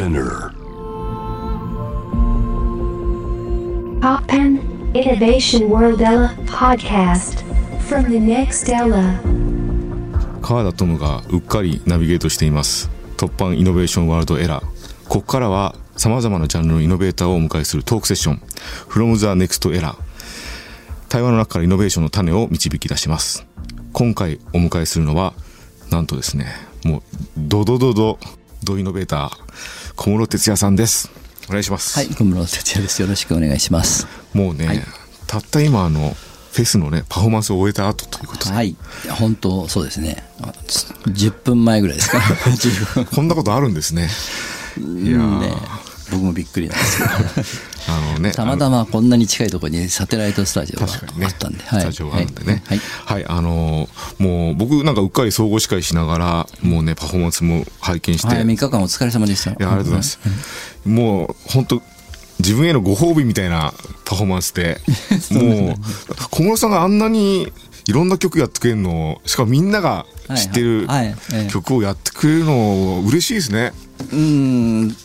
Spinner. Poppen Innovation World Ella podcast from the next Ella. 川田トムがうっかりナビゲートしています。突破イノベーションワールドエラーここからは様々なジャンルのイノベーターをお迎えするトークセッション。From the Next Era 対話の中からイノベーションの種を導き出します。今回お迎えするのはなんとですねもうドドドドドイノベーター小室哲也さんですお願いします、はい、小室哲也です。よろしくお願いします。もうね、はいたった今あのフェスのねパフォーマンスを終えた後ということで、はい、本当そうですね。あつ10分前ぐらいですか。10分。こんなことあるんですねいやーね、僕もびっくりなんですけど。あのねたまたまこんなに近いところにサテライトスタジオがあったんで、スタジオがあるんでね。はい。はい、あのーもう僕なんかうっかり総合司会しながらもうねパフォーマンスも拝見して、はい、い3日間お疲れ様でした。やありがとうございます、もう本当自分へのご褒美みたいなパフォーマンスで もう小室さんがあんなにいろんな曲やってくれるのしかもみんなが知ってる曲をやってくれるの嬉しいですね。うーん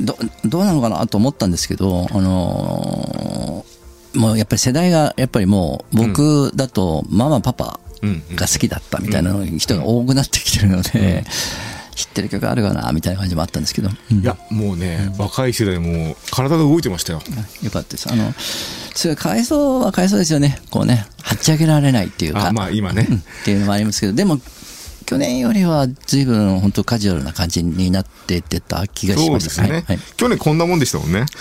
どどうなのかなと思ったんですけど、あのーもうやっぱり世代がやっぱりもう僕だとママパパが好きだったみたいな人が多くなってきてるので、知ってる曲あるかなみたいな感じもあったんですけど、うんいやもうね、若い世代も体が動いてましたよ。よかったです。あの、すごいかわいそうはかわいそうですよね。こうね、はっち上げられないっていうか。あまあ今ね、うん。っていうのもありますけど、でも、去年よりは随分本当カジュアルな感じになってってた気がしました。ですね、はい。はい去年こんなもんでしたもんね。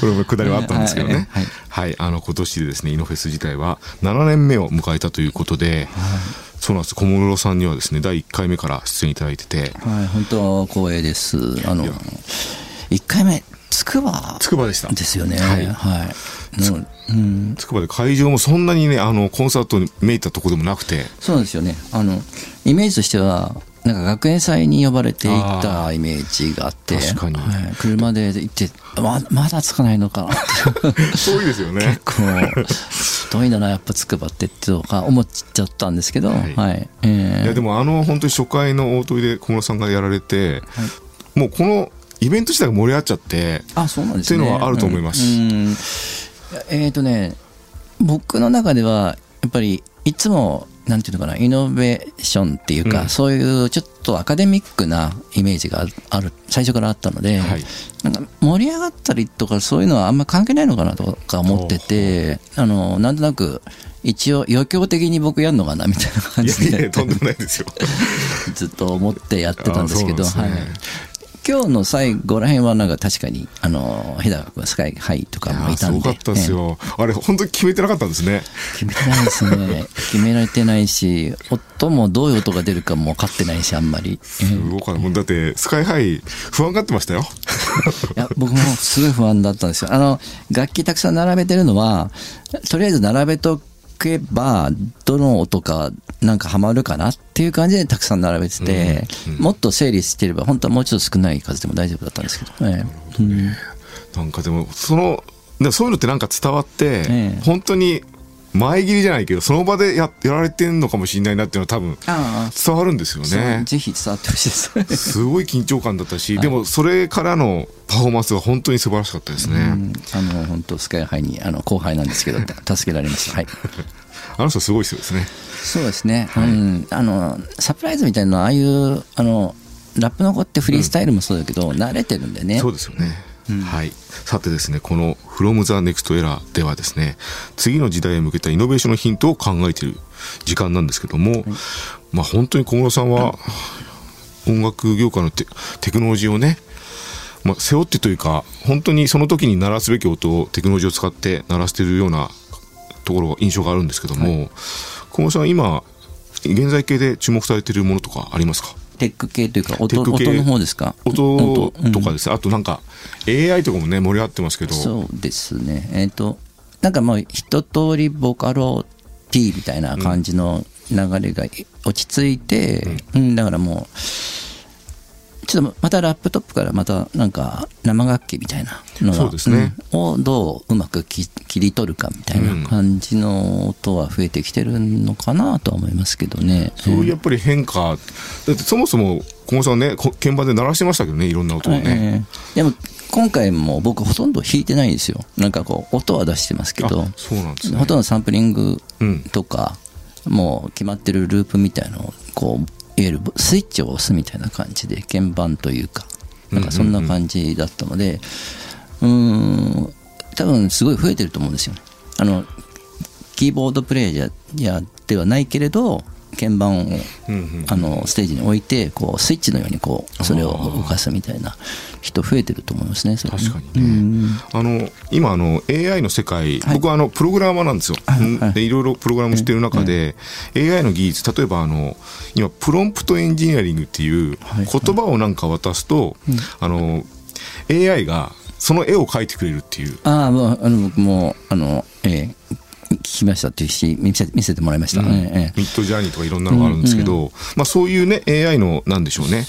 これもくだりはあったんですけどね。はい。はい、あの今年でですねイノフェス自体は7年目を迎えたということで、そうなんです。小室さんにはですね第1回目から出演いただいてて。はい、本当光栄です。あの、1回目、つくば筑波でした。ですよね。ははい。い。のうん、筑波で会場もそんなにねあのコンサートにめいたとこでもなくて。そうなんですよね。あの、イメージとしては、なんか学園祭に呼ばれて行ったイメージがあって、確かに。はい、車で行って、ままだつかないのか。なって。遠いですよね。こう、遠いんだな、やっぱつくばってってとか思っちゃったんですけど、ははい。い。えー。いやでもあの本当に初回の大鳥で小室さんがやられて、もうこのイベント自体が盛り上がっちゃってあ、そうなんですね。っていうのはあると思います。うん。うん。えっ、とね、僕の中では、やっぱり、いつも、なんていうのかな、イノベーションっていうか、うん。そういうちょっとアカデミックなイメージがある最初からあったので、はい。なんか盛り上がったりとか、そういうのはあんま関係ないのかなとか思ってて、あの、なんとなく、一応余興的に僕やるのかなみたいな感いじで。やいやとんでもないですよ。ずっと思ってやってたんですけど、あそうなんはい。今日の最後らへんはなんか確かに、あの、日高君、スカイハイとかもいたんで。すごかったですよ、あれ本当に決めてなかったんですねええ決めてないですね。決められてないし、音もどういう音が出るかも分かってないし、あんまり。ええすごかっただってスカイハイ不安がってましたよいや、僕もすごい不安だったんですよ。あの、楽器たくさん並べてるのは、とりあえず並べとけば、どの音かなんかハマるかなっていう感じでたくさん並べてて、もっと整理してれば、本当はもうちょっと少ない数でも大丈夫だったんですけど、ええ。うんなんかでもそのでそういうのってなんか伝わって、ええ。本当に前切りじゃないけどその場でややられてんのかもしれないなっていうのは多分伝わるんですよねぜひ伝わってほしいです。すごい緊張感だったし、でもそれからのパフォーマンスが本当に素晴らしかったですね、うんあの本当スカイハイにあの後輩なんですけど助けられました。はい。あの人すごい人ですねそうですね。うんあのサプライズみたいなああいうあのラップの子ってフリースタイルもそうだけど、慣れてるんでね。そうですよね、はい。さてですねこの「From the Next Era」ではですね次の時代へ向けたイノベーションのヒントを考えている時間なんですけども、まあ本当に小室さんは音楽業界のテテクノロジーをねまあ、背負ってというか本当にその時に鳴らすべき音をテクノロジーを使って鳴らしているようなところ印象があるんですけども、小室さんは今現在系で注目されているものとかありますか？テック系というか音音の方ですか？音と。かうん。です。ね、あとなんか AI とかもね盛り上がってますけどそうですね。えっ、となんかもう一通りボカロ T みたいな感じの流れが落ち着いて、うんだからもう。ちょっとまたラップトップからまたなんか生楽器みたいなのがそうですね。うん。をどううまくき切り取るかみたいな感じの音は増えてきてるのかなとは思いますけどね。そういうやっぱり変化。だってそもそも小室さんね、こ鍵盤で鳴らしてましたけどね、いろんな音をね。ええ。でも今回も僕ほとんど弾いてないんですよ。なんかこう音は出してますけど。あそうなんですね。ほとんどサンプリングうん。とか、もう決まってるループみたいのをこういわゆるスイッチを押すみたいな感じで鍵盤というかなんかそんな感じだったのでうーん多分すごい増えてると思うんですよね。あのキーボードプレイヤーではないけれど鍵盤をあのステージに置いてこうスイッチのようにこうそれを動かすみたいな人増えてると思いますね確かにね。あの、今、あの、AI の世界、はい。僕はあの、プログラマーなんですよ。で、いろいろプログラムしてる中で、AI の技術、例えばあの、今、プロンプトエンジニアリングっていうはい言葉をなんか渡すと、あの、AI がその絵を描いてくれるっていう。あああの僕もあのええ聞きましたっていうし見せ見せてもらいました、うん。ええええ。ミッドジャーニーとかいろんなのがあるんですけど、まあそういうね、AI の、なんでしょうね。ね。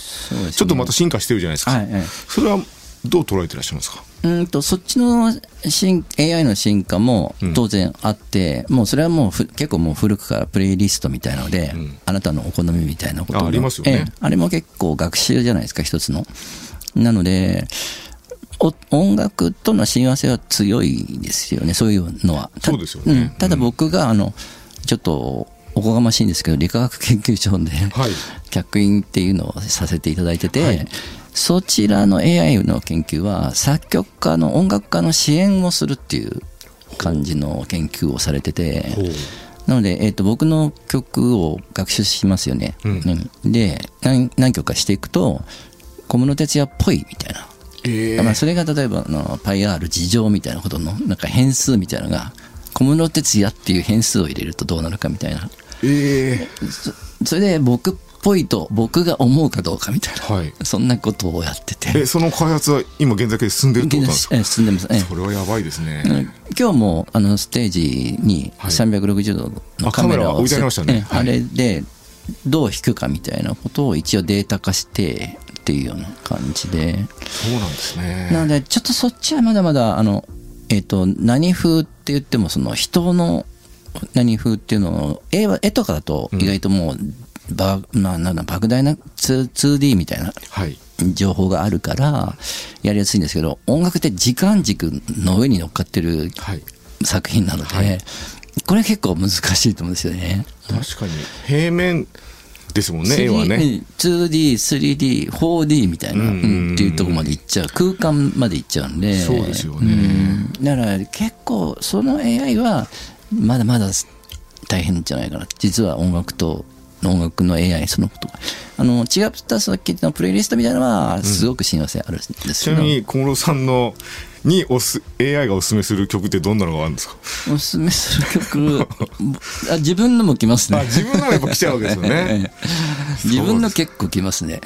ちょっとまた進化してるじゃないですか。はいええ。それはどう捉えてらっしゃいますか？うんとそっちの進 AI の進化もうん。当然あって、もうそれはもうふ結構もう古くからプレイリストみたいなので、うん。あなたのお好みみたいなことのあありますよね。ええ。あれも結構学習じゃないですか一つの。なのでお音楽との親和性は強いですよねそういうのは。たそうですよね。ん。ただ僕があのちょっとおこがましいんですけど理化学研究所で、はい。客員っていうのをさせていただいてて、はい。そちらの AI の研究は作曲家の音楽家の支援をするっていう感じの研究をされてて。なので、えー、と僕の曲を学習しますよね、うん。うん。で何何曲かしていくと小室哲哉っぽいみたいな、ええまあ、それが例えばあのパイ R 事情みたいなことのなんか変数みたいなのが小室哲哉っていう変数を入れるとどうなるかみたいな。ええそそれで僕っぽいと僕が思うかどうかみたいな、はい。そんなことをやってて。え、その開発は今現在で進んでるってことですか？え進んでます、ええ。それはやばいですね。うん。今日もあのステージにはい。360度のカメラをあカメラ置いてありましたね。はいええあれでどう弾くかみたいなことを一応データ化してっていうような感じで、そうなんですね。なのでちょっとそっちはまだまだあのえっ、と何風って言ってもその人の何風っていうのを絵は絵とかだと意外ともう、ばまあ、なんだ莫大な 2- 2D みたいなはい。情報があるからやりやすいんですけど音楽って時間軸の上に乗っかってるはい。作品なので、はいこれ結構難しいと思うんですよね。確かに。平面ですもんね、絵はね。2D、3D、4D みたいな、うんうんっていうところまで行っちゃう。空間まで行っちゃうんで。そうですよね。うん。だから結構その AI はまだまだ大変じゃないかな。実は音楽と音楽の AI そのことが。あの違ったさっきのプレイリストみたいなのはすごく親和性あるんですけど、ちなみに小室さんのにおす AI がおすすめする曲ってどんなのがあるんですか？おすすめする曲。あ自分のも来ますね。あ自分のもやっぱ来ちゃうわけですよね。自分の結構来ますね。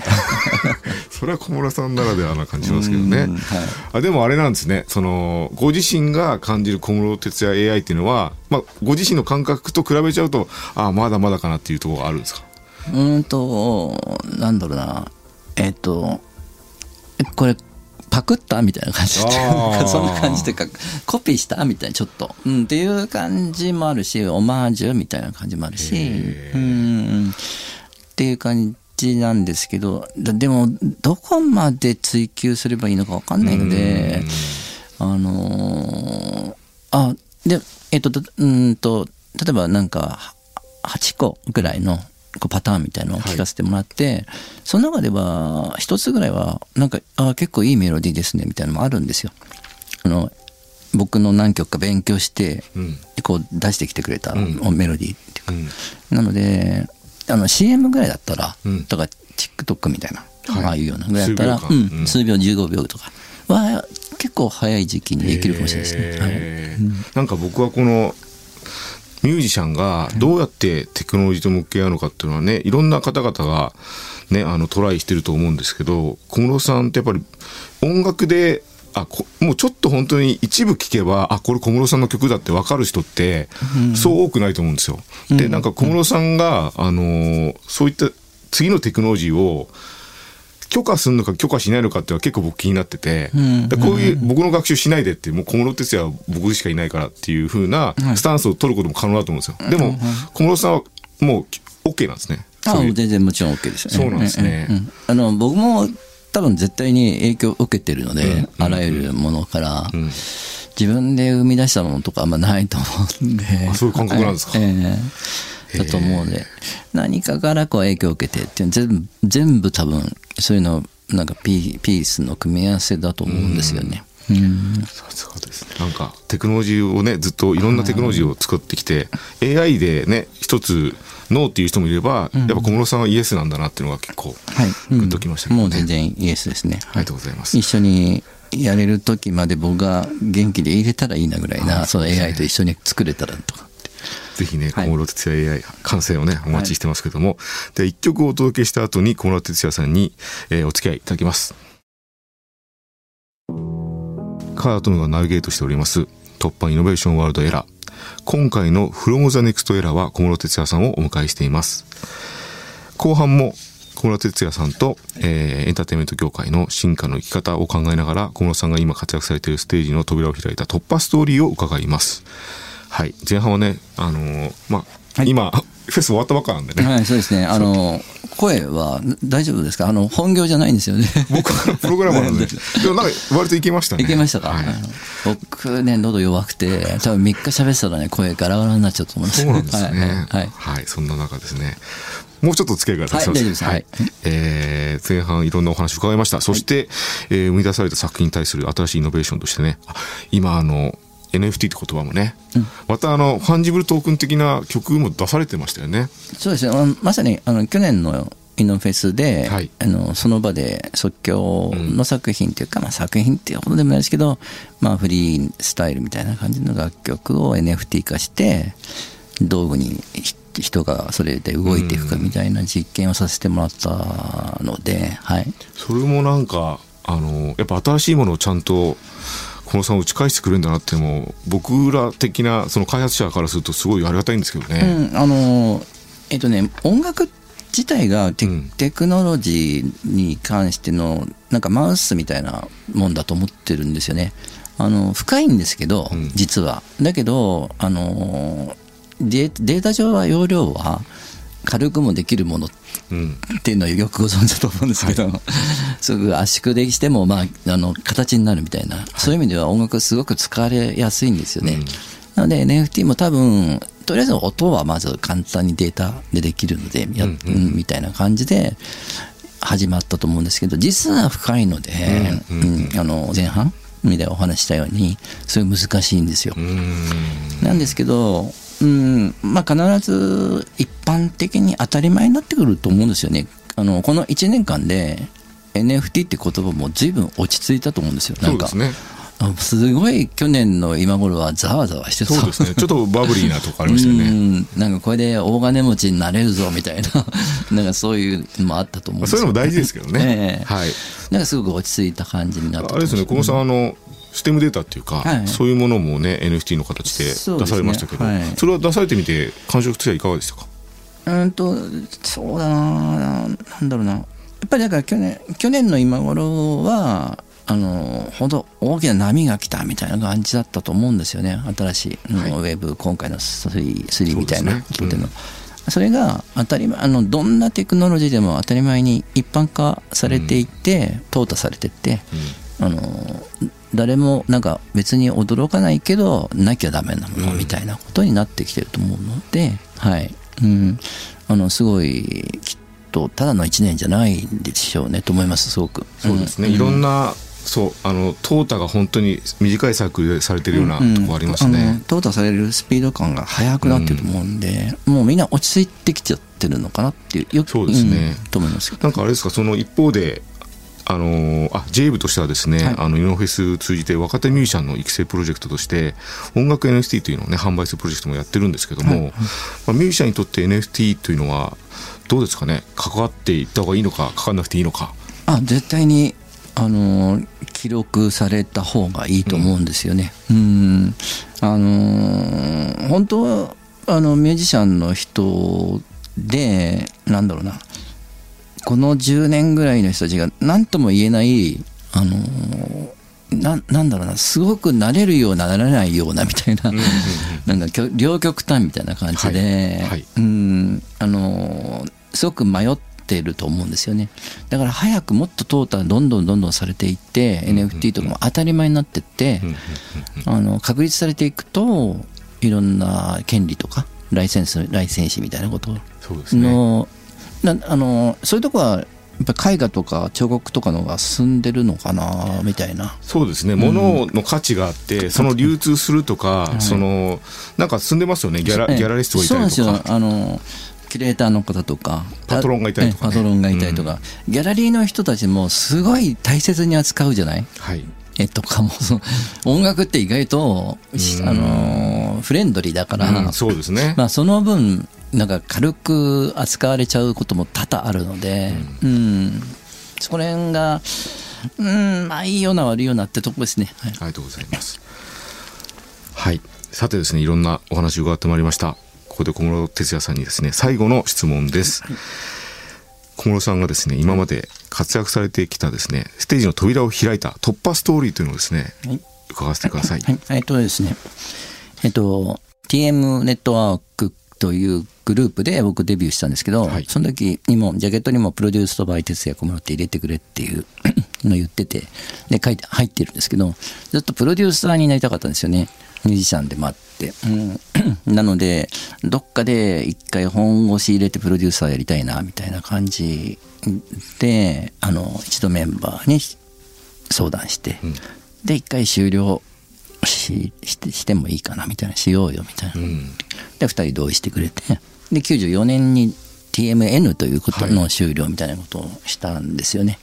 それは小室さんならではな感じしますけどね、うんはい。あでもあれなんですね。そのご自身が感じる小室哲哉 AI っていうのは、まあ、ご自身の感覚と比べちゃうとあまだまだかなっていうところがあるんですか？うーんとなんだろうな。えっ、とえこれパクったみたいな感じで。そんな感じというかコピーしたみたいなちょっと、うん、っていう感じもあるしオマージュみたいな感じもあるし。へうんっていう感じなんですけどだでもどこまで追求すればいいのか分かんないのであのーあでえっ、とだうーんと例えばなんか8個ぐらいのパターンみたいのを聞かせてもらって、その中では一つぐらいはなんかあ結構いいメロディーですねみたいなのもあるんですよ。あの僕の何曲か勉強して、うん。こう出してきてくれたうん。メロディーっていうか、うん。なのであの CM ぐらいだったら、うん。とか TikTok みたいな、はい。ああいうようなぐらいだったら数秒間。うんうん。数秒15秒とかは結構早い時期にできるかもしれないですね。はい。なんか僕はこのミュージシャンがどうやってテクノロジーと向き合うのかっていうのはねいろんな方々がねあのトライしてると思うんですけど小室さんってやっぱり音楽であこもうちょっと本当に一部聴けばあこれ小室さんの曲だって分かる人ってそう多くないと思うんですよ。でなんか小室さんが、あのーそういった次のテクノロジーを許可するのか許可しないのかっていうのは結構僕気になってて、こういう僕の学習しないでってもう小室哲哉は僕しかいないからっていう風なスタンスを取ることも可能だと思うんですよ。でも小室さんはもう OK なんですね。あ全然もちろん OK ですよね。そうなんですね。あの僕も多分絶対に影響を受けてるので、うん。あらゆるものから、うん。自分で生み出したものとかあんまないと思うんで。あそういう感覚なんですか？ええ。だと思うので、何かからこう影響を受けてっていう全部、全部多分、そういうの、なんかピーピースの組み合わせだと思うんですよね。うんさすがですねなんかテクノロジーをねずっといろんなテクノロジーを作ってきて、AI でね一つノーっていう人もいれば、やっぱ小室さんはイエスなんだなっていうのが結構はい。グッときましたけどねもう全然イエスですね。ありがとうございます一緒にやれる時まで僕が元気で入れたらいいなぐらいな、その AI と一緒に作れたらとか。ぜひね、はい小室哲也 AI 完成をね、お待ちしてますけども、で、一曲をお届けした後に小室哲也さんに、えーお付き合いいただきます。カートムがナビゲートしております、突破イノベーションワールドエラー。今回の From the Next Era は小室哲也さんをお迎えしています。後半も小室哲也さんと、えーエンターテインメント業界の進化の生き方を考えながら小室さんが今活躍されているステージの扉を開いた突破ストーリーを伺います。はい。前半はね、あのーまあ、今、フェス終わったばっかなんでね、はい、そうですね。あの、声は大丈夫ですか？あの、本業じゃないんですよね。僕はプログラマーなんで、でもなんか割といけましたね。いけましたか、はい僕ね、喉弱くて、多分3日喋ってたらね、声ガラガラになっちゃうと思うんですそうなんですね。はい。ははいい。そんな中ですね。もうちょっと付き合いがはい大丈夫ですはいえー前半いろんなお話伺いました。そして、えー生み出された作品に対する新しいイノベーションとしてね、あ今あの、NFT って言葉もね、またあの、 fungible token 的な曲も出されてましたよね。そうですね。まさに、あの、去年のイノフェスで、はいあの、その場で即興の作品というか、まあ作品っていうほどでもないですけど、まあフリースタイルみたいな感じの楽曲を NFT 化して、道具にひ人がそれで動いていくかみたいな実験をさせてもらったので、はい。それもなんか、あの、やっぱ新しいものをちゃんと、このさん打ち返してくれるんだなっても、僕ら的な、その開発者からするとすごいありがたいんですけどね。うん、あのえっとね音楽自体がテ,、クノロジーに関してのなんかマウスみたいなもんだと思ってるんですよね。あの深いんですけど、うん実は。だけどあのデータ上は容量は軽くもできるものうん。っていうのはよくご存知だと思うんですけど、すぐ圧縮でしても、まあ、あの形になるみたいな、そういう意味では音楽すごく使われやすいんですよね。うんなので NFT も多分、とりあえず音はまず簡単にデータでできるので、やうんうんうんみたいな感じで始まったと思うんですけど、実は深いので、うんうんうんあの前半みたいなお話ししたように、すごい難しいんですよ。なんですけど、うん、まあ必ず一般的に当たり前になってくると思うんですよね。あの、この1年間で NFT って言葉も随分落ち着いたと思うんですよ。なんか、すね。あすごい去年の今頃はざわざわしてた。そうですね。ちょっとバブリーなとこありましたようね。んなんかこれで大金持ちになれるぞみたいな、なんかそういうのもあったと思うんですよそういうのも大事ですけどね。ええはい。なんかすごく落ち着いた感じになったあれですね、小野さん、あの、ステムデータっていうか、はい。そういうものもね、NFT の形で出されましたけど、はい。それは出されてみて、感触としてはいかがでしたか？うんと、そうだな、なんだろうな。やっぱりだから去年、去年の今頃は、あの、ほど大きな波が来たみたいな感じだったと思うんですよね。新しい、うんはい。ウェブ、今回の3、3みたいなそれが当たり前、あの、どんなテクノロジーでも当たり前に一般化されていって、淘汰されていって、あの、誰もなんか別に驚かないけど、なきゃダメなものみたいなことになってきてると思うので、はい。うん。あの、すごい、きっと、ただの一年じゃないんでしょうね、と思います、すごく。そうですね、んいろんな、そう、あの、淘汰が本当に短いサークルでされてるようなとこありますね。淘汰されるスピード感が速くなってると思うんで、もうみんな落ち着いてきちゃってるのかなっていう、よくそうですねうんと思います。なんかあれですか、その一方で、あのーあ J 部としてはですね、はい。あのイノフェス通じて若手ミュージシャンの育成プロジェクトとして音楽 NFT というのをね販売するプロジェクトもやってるんですけども、まあ、ミュージシャンにとって NFT というのはどうですかね？関わっていった方がいいのか関わらなくていいのか。あ絶対にあの記録された方がいいと思うんですよね。うん。あの本当はあのミュージシャンの人でなんだろうなこの10年ぐらいの人たちが何とも言えないあのななんだろうなすごくなれるようなならないようなみたいな、なんかきょ両極端みたいな感じで、はいはい。うん。あのすごく迷ってると思うんですよね。だから早くもっと淘汰どんどんどんどんされていって、NFT とかも当たり前になってって、あの確立されていくといろんな権利とかライセンスライセンスみたいなことそうですね。のなあのそういうとこはやっぱ絵画とか彫刻とかの方が進んでるのかなみたいな。そうですね、物の価値があって、その流通するとか、そのなんか進んでますよね、ギャラええ。ギャラリストがいたりとそうなんですか、よ。あのキュレーターの方とかパトロンがいたりとかね。ええパトロンがいたりとか、ギャラリーの人たちもすごい大切に扱うじゃない？はい、絵とかもその音楽って意外と、しあのフレンドリーだから、うんそうですね、まあ、その分なんか軽く扱われちゃうことも多々あるので、うんそこら辺が、うん、まあいいような悪いようなってとこですね。はいありがとうございます。はい。さてですね、いろんなお話を伺ってまいりました。ここで小室哲哉さんにですね、最後の質問です。小室さんがですね、今まで活躍されてきたですね、ステージの扉を開いた突破ストーリーというのをですね、はい伺わせてください。はい、えっとですね、えっと、TM ネットワークというグループで僕デビューしたんですけど、はいその時にも、ジャケットにもプロデュースとバイテスや小室って入れてくれっていう のを言ってて、で、書いて、入ってるんですけど、ずっとプロデューサーになりたかったんですよね。ミュージシャンでもあって。うん、なので、どっかで一回本腰入れてプロデューサーやりたいな、みたいな感じで、あの、一度メンバーに相談して、で一回終了ししてしてもいいかなみたいなしようよみたいな、うん。で2人同意してくれてで94年に TMN ということの終了みたいなことをしたんですよね、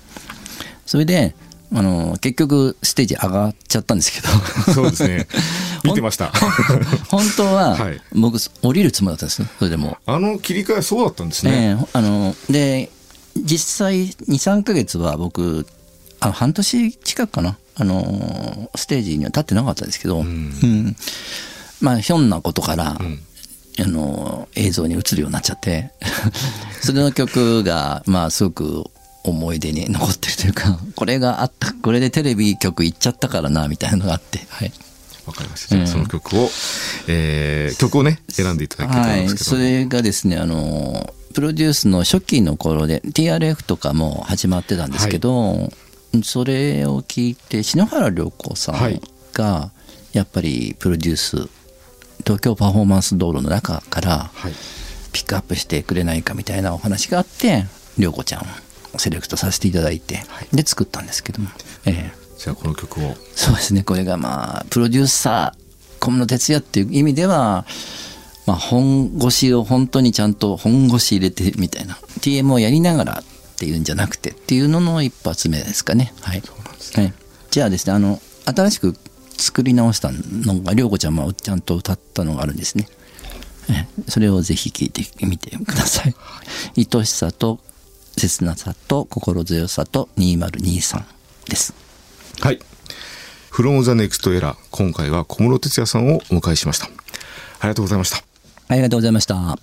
それであの結局ステージ上がっちゃったんですけど。そうですね。見てました。本当ははい。僕降りるつもりだったんですよ。それでも。あの切り替えそうだったんですね。ええあので実際23ヶ月は僕あ半年近くかな。あのステージには立ってなかったんですけど、うん。まあひょんなことから、ん。あの映像に映るようになっちゃって。それの曲がまあすごく思い出に残ってるというかこれがあったこれでテレビ局行っちゃったからなみたいなのがあってはい。わかりました。じゃあその曲を、えー曲をね、選んでいただきたいと思はいい、ますけど。それがですねあのプロデュースの初期の頃で TRF とかも始まってたんですけど、それを聞いて篠原涼子さんはいがやっぱりプロデュース東京パフォーマンス道路の中からはい。ピックアップしてくれないかみたいなお話があって涼子ちゃんをセレクトさせていただいて、で作ったんですけども、ええ。じゃあこの曲を。そうですね。これがまあプロデューサー小室哲哉っていう意味では、まあ、本腰を本当にちゃんと本腰入れてみたいな TM をやりながらっていうんじゃなくてっていうのの一発目ですかね。はい。はい、じゃあですねあの新しく作り直したのが涼子ちゃんもちゃんと歌ったのがあるんですね。ええ。それをぜひ聴いてみてください。愛しさと切なさと心強さと2023です。はい「フロムザネクストエラー今回は小室哲哉さんをお迎えしました。ありがとうございました。ありがとうございました。